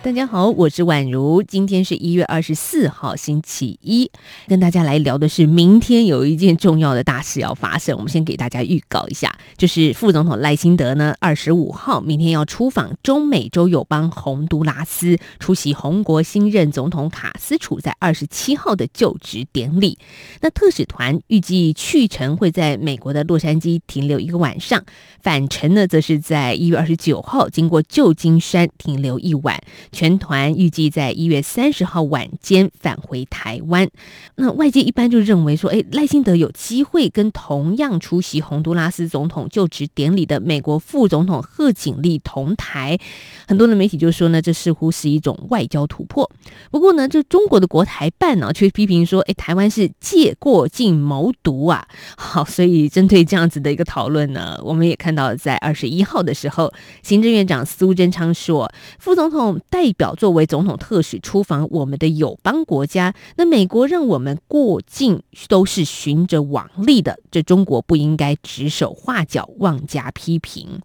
大家好，我是宛如。今天是一月二十四号，星期一，跟大家来聊的是明天有一件重要的大事要发生。我们先给大家预告一下，就是副总统赖清德呢，二十五号明天要出访中美洲友邦洪都拉斯，出席红国新任总统卡斯楚在二十七号的就职典礼。那特使团预计去程会在美国的洛杉矶停留一个晚上，返程呢，则是在一月二十九号经过旧金山停留一晚。全团预计在一月三十号晚间返回台湾。那外界一般就认为说，哎，赖清德有机会跟同样出席洪都拉斯总统就职典礼的美国副总统贺锦丽同台。很多的媒体就说呢，这似乎是一种外交突破。不过呢，这中国的国台办呢却批评说，哎，台湾是借过境谋独啊。好，所以针对这样子的一个讨论呢，我们也看到在二十一号的时候，行政院长苏贞昌说，副总统。代表作为总统特使出访我们的友邦国家，那美国让我们过境都是循着往例的，这中国不应该指手画脚、妄加批评。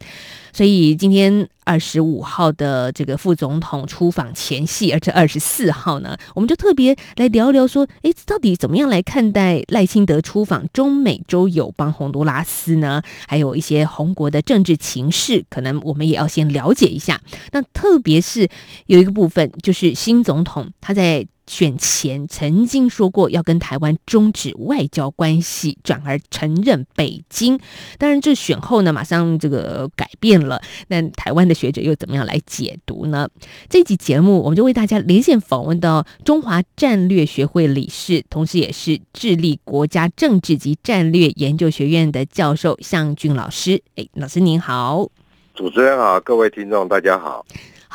所以今天二十五号的这个副总统出访前夕，而这二十四号呢，我们就特别来聊聊说，哎，到底怎么样来看待赖清德出访中美洲友邦洪都拉斯呢？还有一些红国的政治情势，可能我们也要先了解一下。那特别是。有一个部分就是新总统他在选前曾经说过要跟台湾终止外交关系，转而承认北京。当然，这选后呢，马上这个改变了。那台湾的学者又怎么样来解读呢？这集节目我们就为大家连线访问到中华战略学会理事，同时也是智利国家政治及战略研究学院的教授向俊老师。哎，老师您好，主持人好，各位听众大家好。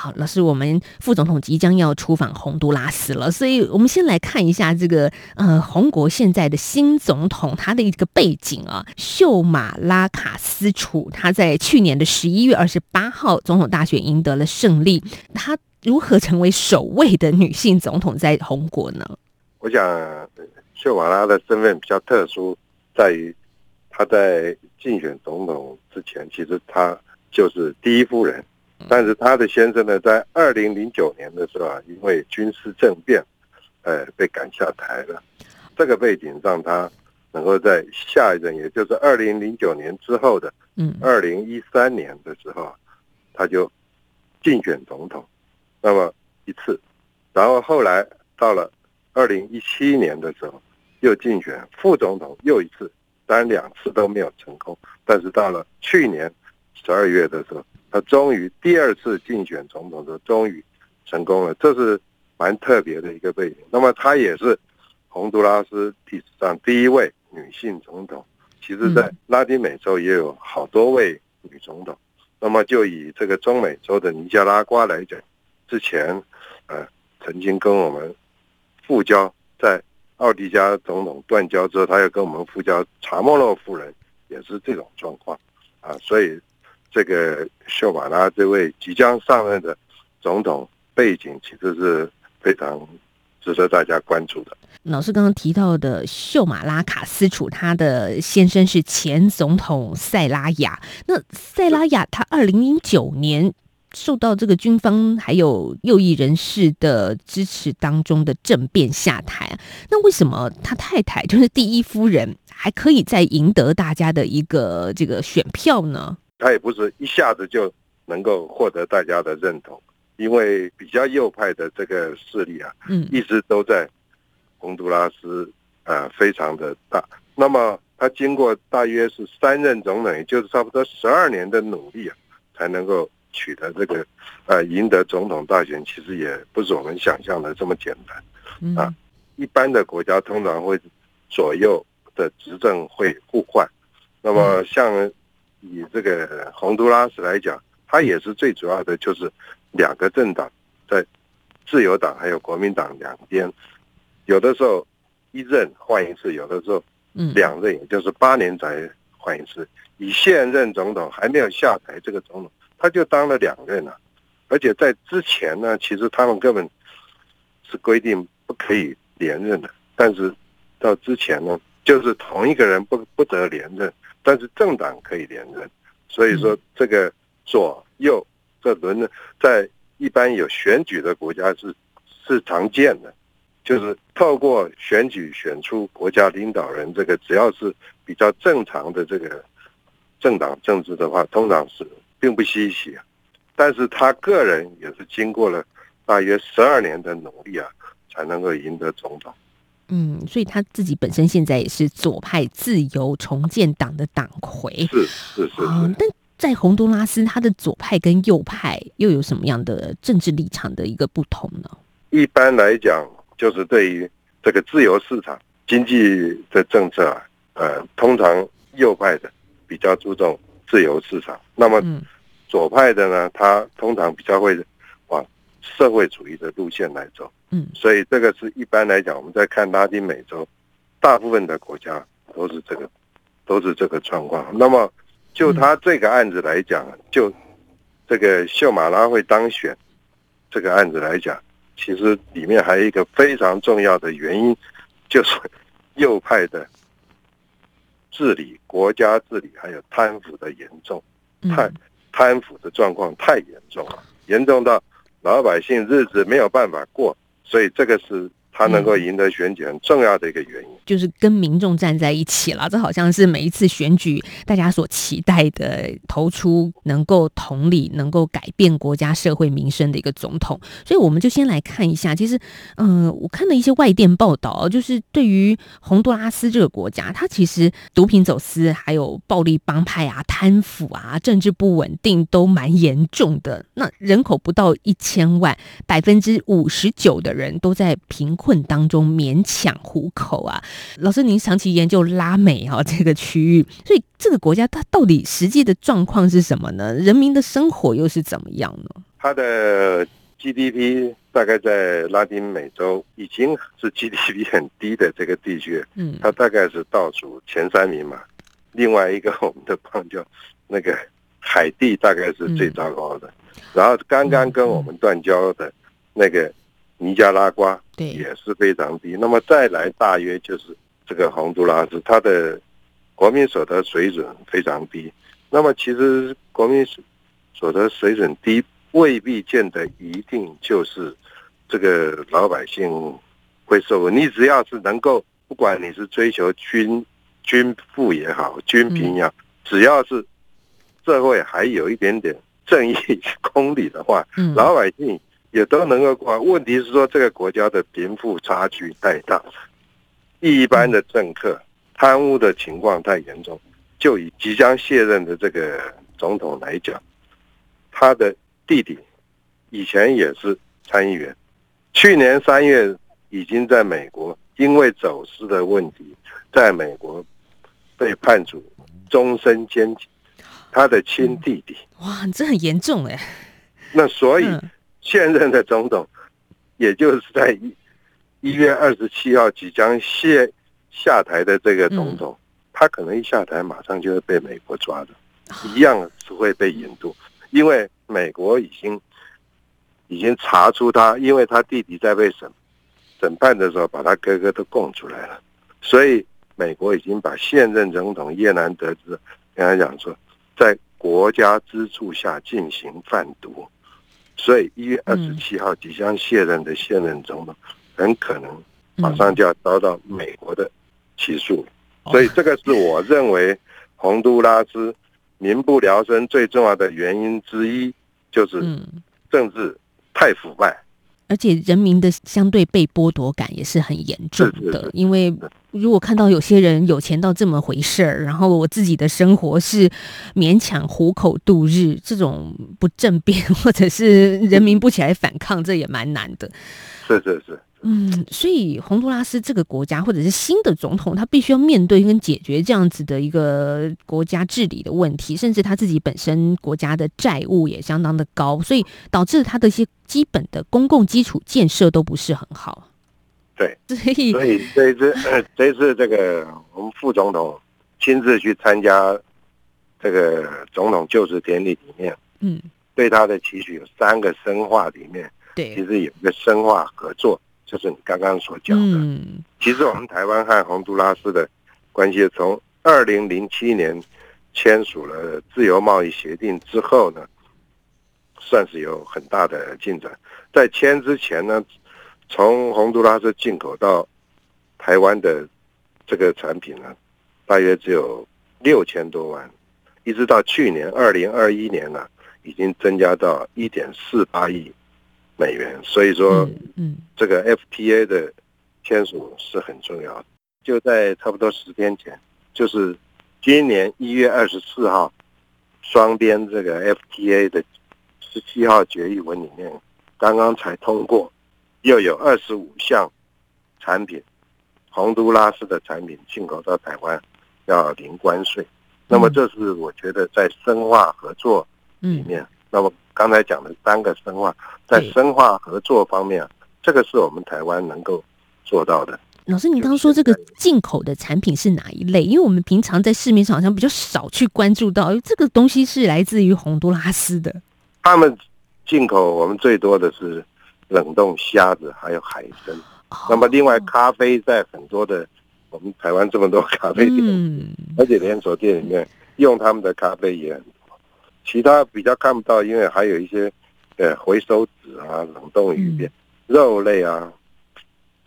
好，老师，我们副总统即将要出访洪都拉斯了，所以我们先来看一下这个呃，红国现在的新总统他的一个背景啊，秀马拉卡斯楚，他在去年的十一月二十八号总统大选赢得了胜利，他如何成为首位的女性总统在红国呢？我想秀马拉的身份比较特殊，在于他在竞选总统之前，其实他就是第一夫人。但是他的先生呢，在二零零九年的时候啊，因为军事政变，呃，被赶下台了。这个背景让他能够在下一任，也就是二零零九年之后的，嗯，二零一三年的时候，他就竞选总统，那么一次，然后后来到了二零一七年的时候，又竞选副总统又一次，当然两次都没有成功。但是到了去年十二月的时候。他终于第二次竞选总统的时候，终于成功了，这是蛮特别的一个背景。那么，他也是洪都拉斯历史上第一位女性总统。其实，在拉丁美洲也有好多位女总统。那么，就以这个中美洲的尼加拉瓜来讲，之前呃曾经跟我们复交，在奥迪加总统断交之后，他又跟我们复交，查莫洛夫人也是这种状况啊，所以。这个秀马拉这位即将上任的总统背景，其实是非常值得大家关注的。老师刚刚提到的秀马拉卡斯楚，他的先生是前总统塞拉亚。那塞拉亚他二零零九年受到这个军方还有右翼人士的支持当中的政变下台。那为什么他太太就是第一夫人还可以再赢得大家的一个这个选票呢？他也不是一下子就能够获得大家的认同，因为比较右派的这个势力啊，嗯，一直都在洪都拉斯啊，非常的大。那么他经过大约是三任总统，也就是差不多十二年的努力啊，才能够取得这个呃赢得总统大选。其实也不是我们想象的这么简单啊。一般的国家通常会左右的执政会互换，那么像。以这个洪都拉斯来讲，它也是最主要的，就是两个政党在自由党还有国民党两边，有的时候一任换一次，有的时候两任，也就是八年才换一次。以现任总统还没有下台这个总统，他就当了两任了，而且在之前呢，其实他们根本是规定不可以连任的。但是到之前呢，就是同一个人不不得连任，但是政党可以连任。所以说，这个左右这轮呢，在一般有选举的国家是是常见的，就是透过选举选出国家领导人。这个只要是比较正常的这个政党政治的话，通常是并不稀奇。但是他个人也是经过了大约十二年的努力啊，才能够赢得总统。嗯，所以他自己本身现在也是左派自由重建党的党魁。是是是。啊，但在洪都拉斯，他的左派跟右派又有什么样的政治立场的一个不同呢？一般来讲，就是对于这个自由市场经济的政策啊，呃，通常右派的比较注重自由市场，那么左派的呢，他通常比较会往社会主义的路线来走。嗯，所以这个是一般来讲，我们在看拉丁美洲，大部分的国家都是这个，都是这个状况。那么就他这个案子来讲，就这个秀马拉会当选这个案子来讲，其实里面还有一个非常重要的原因，就是右派的治理、国家治理还有贪腐的严重，太贪腐的状况太严重了，严重到老百姓日子没有办法过。所以这个是他能够赢得选举很重要的一个原因，就是跟民众站在一起了。这好像是每一次选举大家所期待的，投出能够同理、能够改变国家社会民生的一个总统。所以我们就先来看一下，其实，嗯，我看了一些外电报道，就是对于洪都拉斯这个国家，它其实毒品走私、还有暴力帮派啊、贪腐啊、政治不稳定都蛮严重的。那人口不到一千万，百分之五十九的人都在贫困。困当中勉强糊口啊，老师，您长期研究拉美哈 这个区域，所以这个国家它到底实际的状况是什么呢？人民的生活又是怎么样呢？它的 GDP 大概在拉丁美洲已经是 GDP 很低的这个地区，嗯，它大概是倒数前三名嘛。另外一个我们的邦交那个海地大概是最糟糕的，然后刚刚跟我们断交的那个。尼加拉瓜也是非常低，那么再来大约就是这个洪都拉斯，它的国民所得水准非常低。那么其实国民所得水准低，未必见得一定就是这个老百姓会受苦。你只要是能够，不管你是追求均均富也好，均贫也好，只要是社会还有一点点正义 公理的话，老百姓。也都能够过，问题是说这个国家的贫富差距太大，一般的政客贪污的情况太严重。就以即将卸任的这个总统来讲，他的弟弟以前也是参议员，去年三月已经在美国因为走私的问题，在美国被判处终身监禁。他的亲弟弟，哇，这很严重哎。那所以。现任的总统，也就是在一一月二十七号即将卸下台的这个总统，他可能一下台马上就会被美国抓的，一样是会被引渡，因为美国已经已经查出他，因为他弟弟在被审审判的时候，把他哥哥都供出来了，所以美国已经把现任总统叶南德兹跟他讲说，在国家资助下进行贩毒。所以一月二十七号即将卸任的现任总统，很可能马上就要遭到美国的起诉。所以这个是我认为洪都拉斯民不聊生最重要的原因之一，就是政治太腐败。而且人民的相对被剥夺感也是很严重的，因为如果看到有些人有钱到这么回事儿，然后我自己的生活是勉强糊口度日，这种不政变或者是人民不起来反抗，这也蛮难的。是是是。嗯，所以洪都拉斯这个国家，或者是新的总统，他必须要面对跟解决这样子的一个国家治理的问题，甚至他自己本身国家的债务也相当的高，所以导致他的一些基本的公共基础建设都不是很好。对，所以所以这一次，这一次这个我们副总统亲自去参加这个总统就职典礼里面，嗯，对他的期许有三个深化，里面对其，实有一个深化合作，就是你刚刚所讲的。嗯，其实我们台湾和洪都拉斯的关系，从二零零七年签署了自由贸易协定之后呢，算是有很大的进展。在签之前呢，从洪都拉斯进口到台湾的这个产品呢，大约只有六千多万，一直到去年二零二一年呢，已经增加到一点四八亿美元。所以说，这个 FTA 的签署是很重要的。就在差不多十天前，就是今年一月二十四号，双边这个 FTA 的十七号决议文里面，刚刚才通过，又有二十五项产品，洪都拉斯的产品进口到台湾要零关税。那么这是我觉得在深化合作里嗯，面，那么刚才讲的三个深化，在深化合作方面啊，这个是我们台湾能够做到的。老师，你刚刚说这个进口的产品是哪一类？因为我们平常在市面上好像比较少去关注到，诶这个东西是来自于洪都拉斯的。他们进口我们最多的是冷冻虾子，还有海参。那么另外哦咖啡在很多的我们台湾这么多咖啡店，嗯，而且连锁店里面用他们的咖啡也很多。其他比较看不到，因为还有一些呃回收纸啊、冷冻鱼片、肉类啊、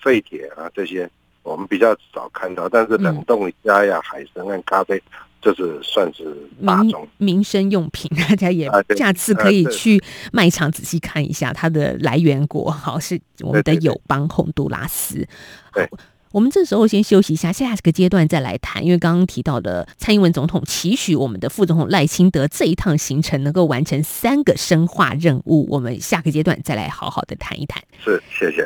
废铁啊这些，我们比较少看到。但是冷冻虾呀、海参和咖啡，这是算是大民众。民生用品，大家也下次可以去卖场仔细看一下它的来源国，好是我们的友邦洪都拉斯。对好。我们这时候先休息一下，下个阶段再来谈。因为刚刚提到的蔡英文总统期许我们的副总统赖清德这一趟行程能够完成三个深化任务，我们下个阶段再来好好的谈一谈。是，谢谢。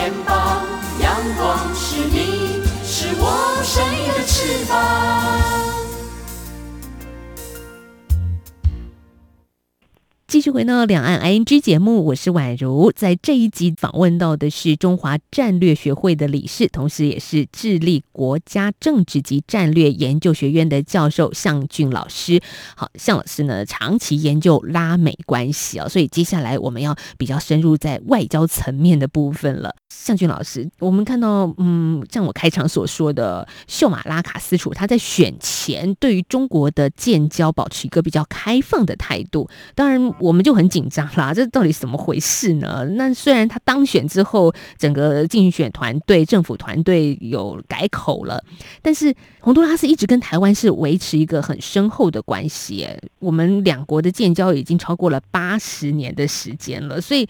肩膀。阳光是你，是我生命的翅膀。继续回到两岸 ING 节目，我是宛如。在这一集访问到的是中华战略学会的理事，同时也是智利国家政治及战略研究学院的教授向俊老师。好，向老师呢长期研究拉美关系啊、所以接下来我们要比较深入在外交层面的部分了。向俊老师，我们看到，嗯，像我开场所说的，秀马拉卡斯楚他在选前对于中国的建交保持一个比较开放的态度。当然，我我们就很紧张啦，这到底怎么回事呢？那虽然他当选之后，整个竞选团队、政府团队有改口了，但是洪都拉斯一直跟台湾是维持一个很深厚的关系。我们两国的建交已经超过了八十年的时间了，所以。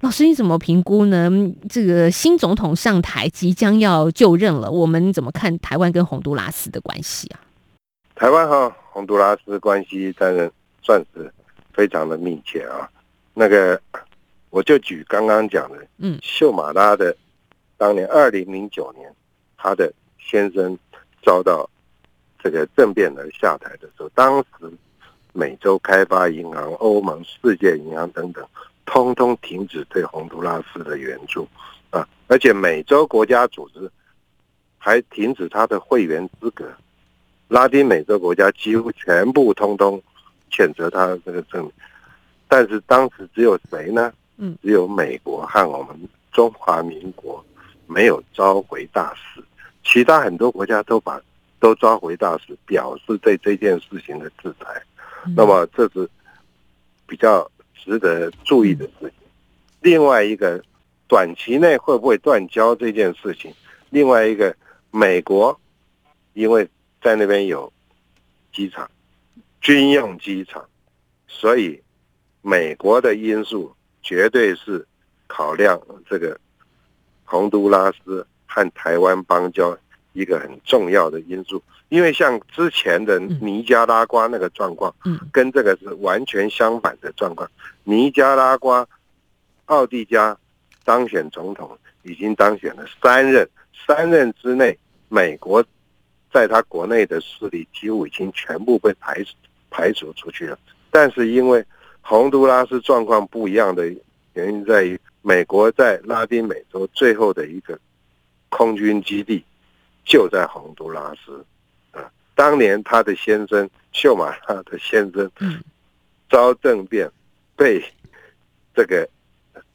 老师，你怎么评估呢？这个新总统上台即将要就任了，我们怎么看台湾跟洪都拉斯的关系啊？台湾和洪都拉斯关系当然算是非常的密切啊。那个我就举刚刚讲的，嗯秀马拉的当年二零零九年，他的先生遭到这个政变而下台的时候，当时美洲开发银行、欧盟、世界银行等等，通通停止对洪都拉斯的援助啊，而且美洲国家组织还停止他的会员资格，拉丁美洲国家几乎全部通通谴责他这个政，但是当时只有谁呢？嗯，只有美国和我们中华民国没有召回大使，其他很多国家都把都召回大使，表示对这件事情的制裁。那么这是比较值得注意的事情。另外一个，短期内会不会断交这件事情？另外一个，美国因为在那边有机场，军用机场，所以美国的因素绝对是考量这个洪都拉斯和台湾邦交一个很重要的因素。因为像之前的尼加拉瓜那个状况，嗯。跟这个是完全相反的状况。尼加拉瓜奥蒂加当选总统已经当选了三任，三任之内，美国在他国内的势力几乎已经全部被排除排除出去了。但是因为洪都拉斯状况不一样的原因在于，美国在拉丁美洲最后的一个空军基地就在洪都拉斯。啊，当年他的先生秀马拉的先生嗯遭政变，被这个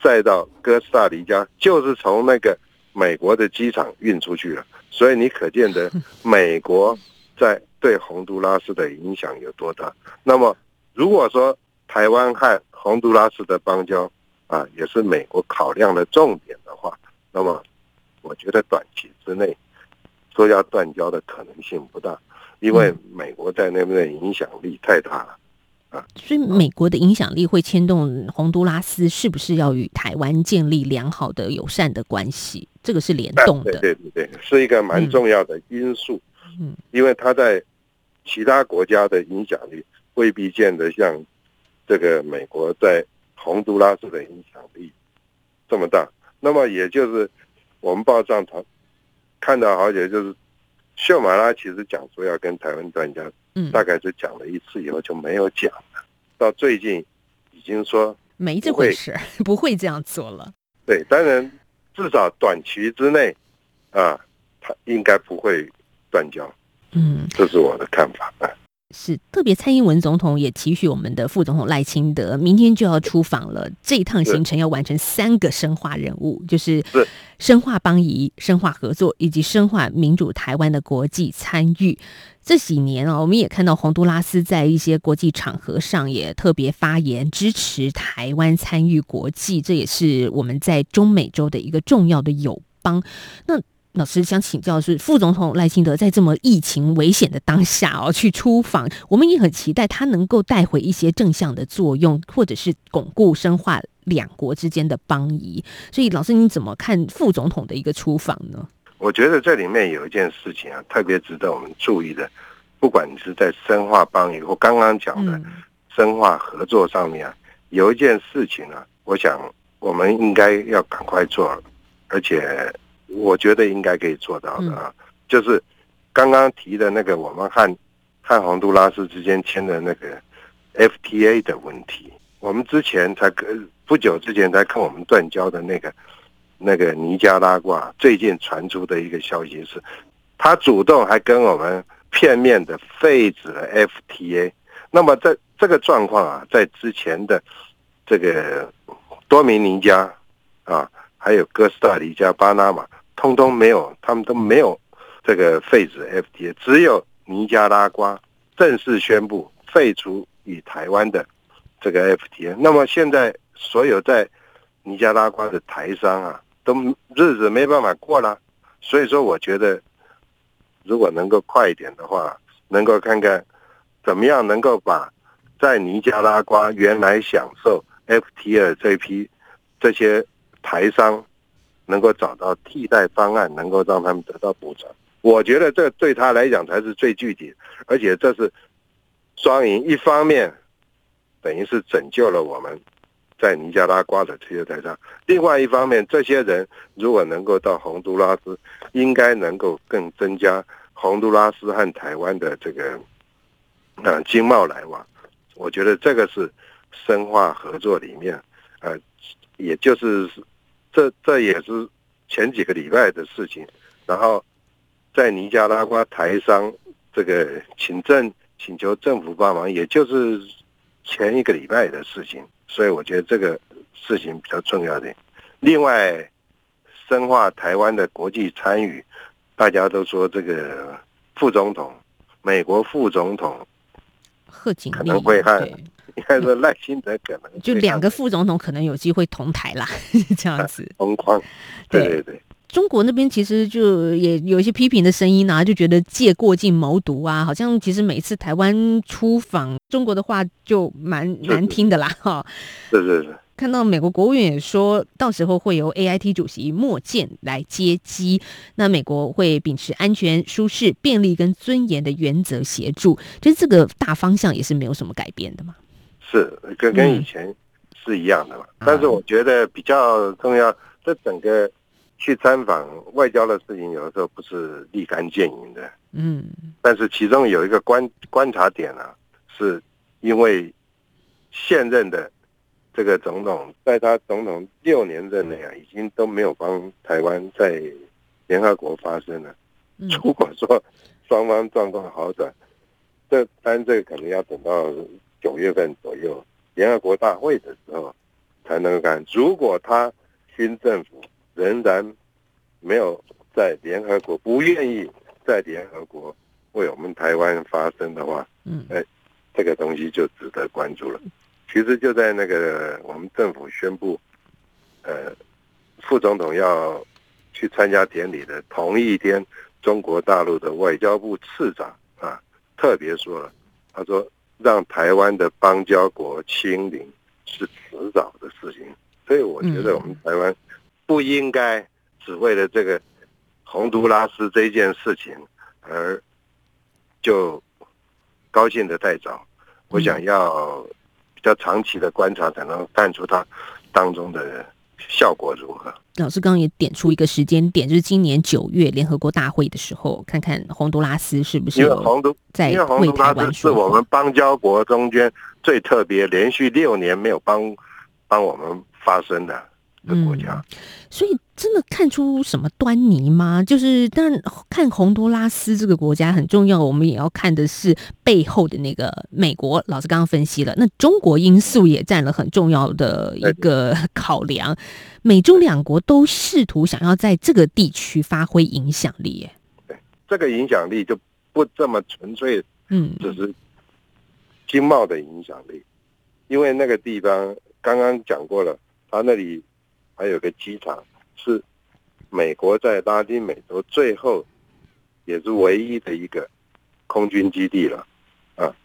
载到哥斯达黎加，就是从那个美国的机场运出去了。所以你可见得美国在对洪都拉斯的影响有多大。那么如果说台湾和洪都拉斯的邦交啊，也是美国考量的重点的话，那么我觉得短期之内说要断交的可能性不大，因为美国在那边的影响力太大了。所以美国的影响力会牵动洪都拉斯是不是要与台湾建立良好的友善的关系？这个是联动对的。对对对，是一个蛮重要的因素。嗯，因为它在其他国家的影响力未必见得像这个美国在洪都拉斯的影响力这么大。那么也就是我们报上头看到好久，就是秀马拉其实讲说要跟台湾专家，嗯，大概是讲了一次以后就没有讲了。到最近已经说没这回事，不会这样做了。对，当然至少短期之内啊，他应该不会断交。嗯，这是我的看法。啊是特别，蔡英文总统也提许我们的副总统赖清德明天就要出访了。这一趟行程要完成三个深化任务，就是是深化邦谊、深化合作以及深化民主台湾的国际参与。这几年啊，我们也看到洪都拉斯在一些国际场合上也特别发言，支持台湾参与国际，这也是我们在中美洲的一个重要的友邦。那老师想请教的是，副总统赖清德在这么疫情危险的当下哦，去出访，我们也很期待他能够带回一些正向的作用，或者是巩固深化两国之间的邦谊。所以，老师你怎么看副总统的一个出访呢？我觉得这里面有一件事情啊，特别值得我们注意的，不管你是在深化邦谊或刚刚讲的嗯深化合作上面啊，有一件事情啊，我想我们应该要赶快做，而且我觉得应该可以做到的啊，就是刚刚提的那个我们和和洪都拉斯之间签的那个 FTA 的问题，我们之前才跟不久之前才跟我们断交的那个那个尼加拉瓜，最近传出的一个消息是，他主动还跟我们片面的废止了 FTA。那么在这个状况啊，在之前的这个多米尼加啊，还有哥斯达黎加、巴拿马，通通没有，他们都没有这个废止 FTA，只有尼加拉瓜正式宣布废除与台湾的这个 FTA。那么现在所有在尼加拉瓜的台商啊，都日子没办法过了。所以说，我觉得如果能够快一点的话，能够看看怎么样能够把在尼加拉瓜原来享受 FTA 这批这些台商能够找到替代方案，能够让他们得到补偿。我觉得这对他来讲才是最具体，而且这是双赢。一方面等于是拯救了我们在尼加拉瓜的这些台商。另外一方面，这些人如果能够到洪都拉斯，应该能够更增加洪都拉斯和台湾的这个呃经贸来往。我觉得这个是深化合作里面，呃，也就是这这也是前几个礼拜的事情。然后在尼加拉瓜台商这个请政请求政府帮忙，也就是前一个礼拜的事情。所以我觉得这个事情比较重要点。另外，深化台湾的国际参与，大家都说这个副总统，美国副总统贺锦丽可能会和对应该说赖清德可能就两个副总统可能有机会同台啦，这样子。同框，对对对对。中国那边其实就也有一些批评的声音啊，就觉得借过境谋独啊，好像其实每次台湾出访，中国的话就蛮难听的啦，哈。是是是，看到美国国务院也说，到时候会由 AIT 主席莫健来接机。那美国会秉持安全、舒适、便利跟尊严的原则协助，就是这个大方向也是没有什么改变的嘛。是跟跟嗯以前是一样的嘛。啊但是我觉得比较重要，这整个去参访外交的事情，有的时候不是立竿见影的。嗯但是其中有一个观观察点啊，是因为现任的这个总统，在他总统六年任内啊，已经都没有帮台湾在联合国发声了。嗯 如果说双方状况好转，这当然这个可能要等到九月份左右联合国大会的时候才能够干。如果他新政府仍然没有在联合国不愿意在联合国为我们台湾发声的话，嗯哎这个东西就值得关注了。其实就在那个我们政府宣布，呃，副总统要去参加典礼的同一天，中国大陆的外交部次长啊特别说了，他说让台湾的邦交国清零是迟早的事情，所以我觉得我们台湾不应该只为了这个洪都拉斯这件事情而就高兴的太早。我想要比较长期的观察，才能看出它当中的效果如何。老师刚刚也点出一个时间点，就是今年九月联合国大会的时候，看看洪都拉斯是不是因为有洪都，在因为洪都拉斯是我们邦交国中间最特别，连续六年没有帮帮我们发声的的国家。所以真的看出什么端倪吗？就是，当然看洪都拉斯这个国家很重要，我们也要看的是背后的那个美国。老师刚刚分析了，那中国因素也占了很重要的一个考量。美中两国都试图想要在这个地区发挥影响力耶。这个影响力就不这么纯粹，嗯只是经贸的影响力，因为那个地方刚刚讲过了，它那里还有个机场，是美国在拉丁美洲最后也是唯一的一个空军基地了，啊，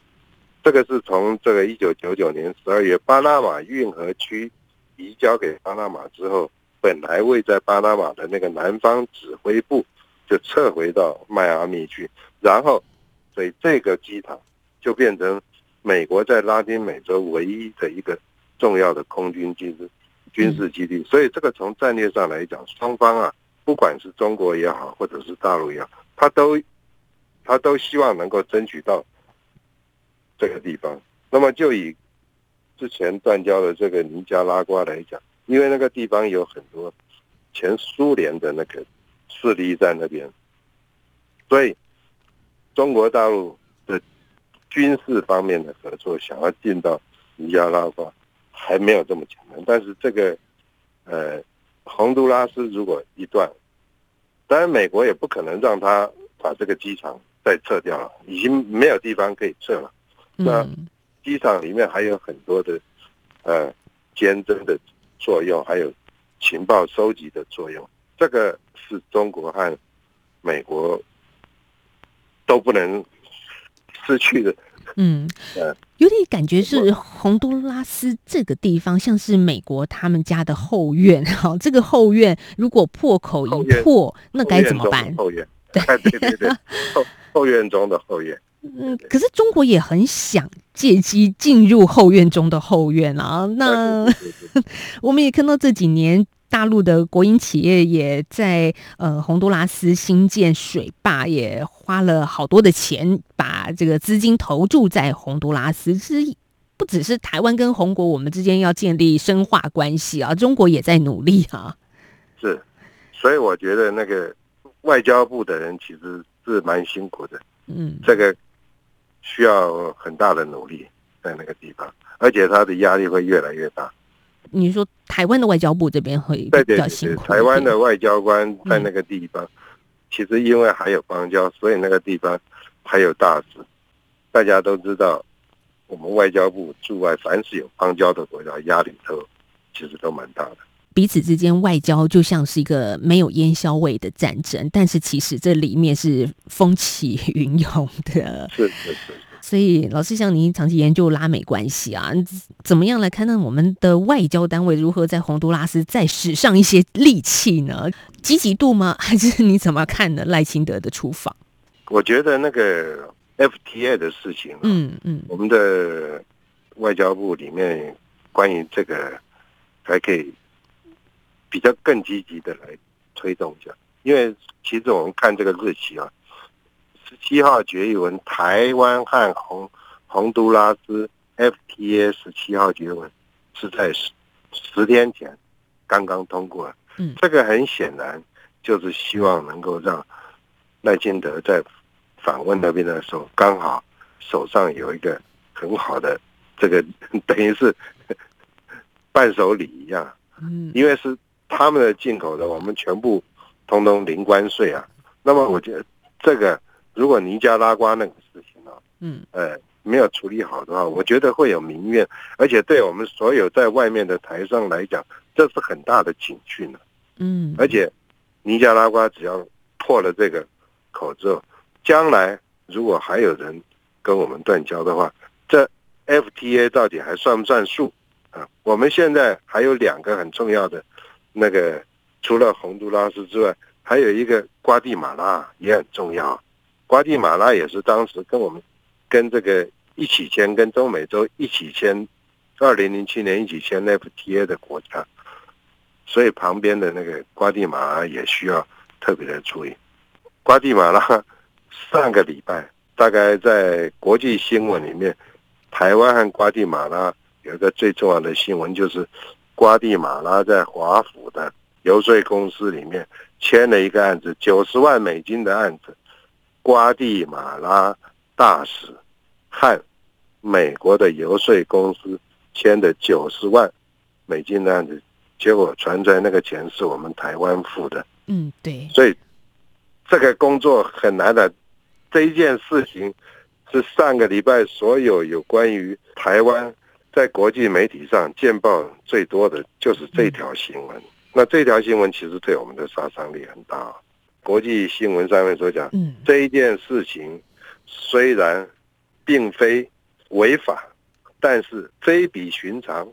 这个是从这个一九九九年十二月巴拿马运河区移交给巴拿马之后，本来位在巴拿马的那个南方指挥部就撤回到迈阿密去，然后所以这个机场就变成美国在拉丁美洲唯一的一个重要的空军基地、军事基地。所以这个从战略上来讲，双方啊，不管是中国也好，或者是大陆也好，他都他都希望能够争取到这个地方。那么就以之前断交的这个尼加拉瓜来讲，因为那个地方有很多前苏联的那个势力在那边，所以中国大陆的军事方面的合作想要进到尼加拉瓜还没有这么简单。但是这个呃，洪都拉斯如果一断，当然美国也不可能让他把这个机场再撤掉了，已经没有地方可以撤了。那嗯机场里面还有很多的呃监侦的作用，还有情报收集的作用。这个是中国和美国都不能失去的。嗯呃，有点感觉是洪都拉斯这个地方像是美国他们家的后院。好，这个后院如果破口一破，那该怎么办？后院对 对对，后后院中的后院。嗯，可是中国也很想借机进入后院中的后院啊。那 我们也看到这几年。大陆的国营企业也在呃洪都拉斯新建水坝，也花了好多的钱，把这个资金投注在洪都拉斯。其实不只是台湾跟红国，我们之间要建立深化关系啊，中国也在努力啊。是，所以我觉得那个外交部的人其实是蛮辛苦的，嗯，这个需要很大的努力在那个地方，而且他的压力会越来越大。你说台湾的外交部这边会比较辛苦台湾的外交官在那个地方，其实因为还有邦交，所以那个地方还有大使。大家都知道，我们外交部驻外，凡是有邦交的国家，压力都其实都蛮大的。彼此之间外交就像是一个没有烟硝味的战争，但是其实这里面是风起云涌的。是是是，所以，老师像您长期研究拉美关系啊，怎么样来看待我们的外交单位如何在洪都拉斯再使上一些力气呢？积极度吗？还是你怎么看呢？赖清德的出访？我觉得那个 FTA 的事情，嗯嗯我们的外交部里面关于这个还可以比较更积极的来推动一下，因为其实我们看这个日期啊，十七号决议文，台湾和洪洪都拉斯 FTA 十七号决议文是在十十天前刚刚通过的，嗯这个很显然就是希望能够让赖清德在访问那边的时候，刚好手上有一个很好的这个，等于是 伴手礼一样，嗯因为是他们的进口的，我们全部通通零关税啊。那么我觉得这个如果尼加拉瓜那个事情啊，嗯呃，没有处理好的话，我觉得会有民怨，而且对我们所有在外面的台商来讲，这是很大的警讯了、嗯，而且尼加拉瓜只要破了这个口之后，将来如果还有人跟我们断交的话，这 FTA 到底还算不算数啊？我们现在还有两个很重要的，那个除了洪都拉斯之外，还有一个瓜地马拉也很重要。瓜地马拉也是当时跟我们跟这个一起签，跟中美洲一起签，二零零七年一起签 FTA 的国家。所以旁边的那个瓜地马拉也需要特别的注意。瓜地马拉上个礼拜大概在国际新闻里面，台湾和瓜地马拉有一个最重要的新闻，就是瓜地马拉在华府的游说公司里面签了一个案子，九十万美金的案子，瓜地马拉大使和美国的游说公司签的九十万美金的案子。结果传出来那个钱是我们台湾付的，嗯对，所以这个工作很难的。这一件事情是上个礼拜所有有关于台湾在国际媒体上见报最多的就是这条新闻。那这条新闻其实对我们的杀伤力很大。国际新闻上面所讲，嗯这一件事情虽然并非违法，但是非比寻常。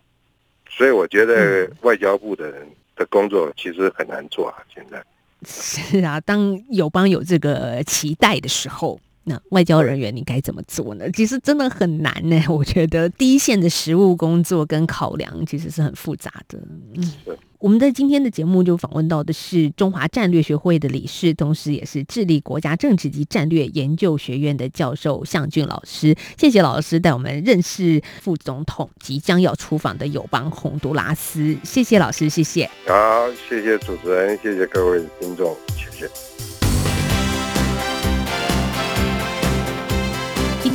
所以我觉得外交部的人的工作其实很难做啊，现在。是啊，当友邦有这个期待的时候。那外交人员你该怎么做呢？其实真的很难呢。我觉得第一线的实务工作跟考量其实是很复杂的。嗯是，我们在今天的节目就访问到的是中华战略学会的理事，同时也是智利国家政治及战略研究学院的教授向俊老师。谢谢老师带我们认识副总统即将要出访的友邦洪都拉斯。谢谢老师，谢谢。好，谢谢主持人，谢谢各位听众，谢谢。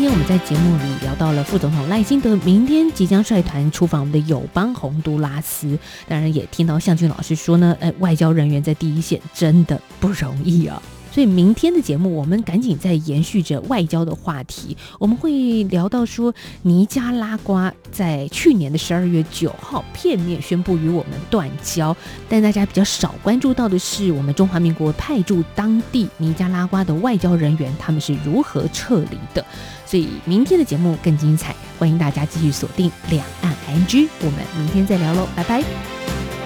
今天我们在节目里聊到了副总统赖清德明天即将率团出访我们的友邦洪都拉斯，当然也听到向军老师说呢，诶，外交人员在第一线真的不容易啊。所以明天的节目，我们赶紧再延续着外交的话题，我们会聊到说，尼加拉瓜在去年的十二月九号片面宣布与我们断交，但大家比较少关注到的是，我们中华民国派驻当地尼加拉瓜的外交人员，他们是如何撤离的。所以明天的节目更精彩，欢迎大家继续锁定两岸 NG，我们明天再聊喽，拜拜。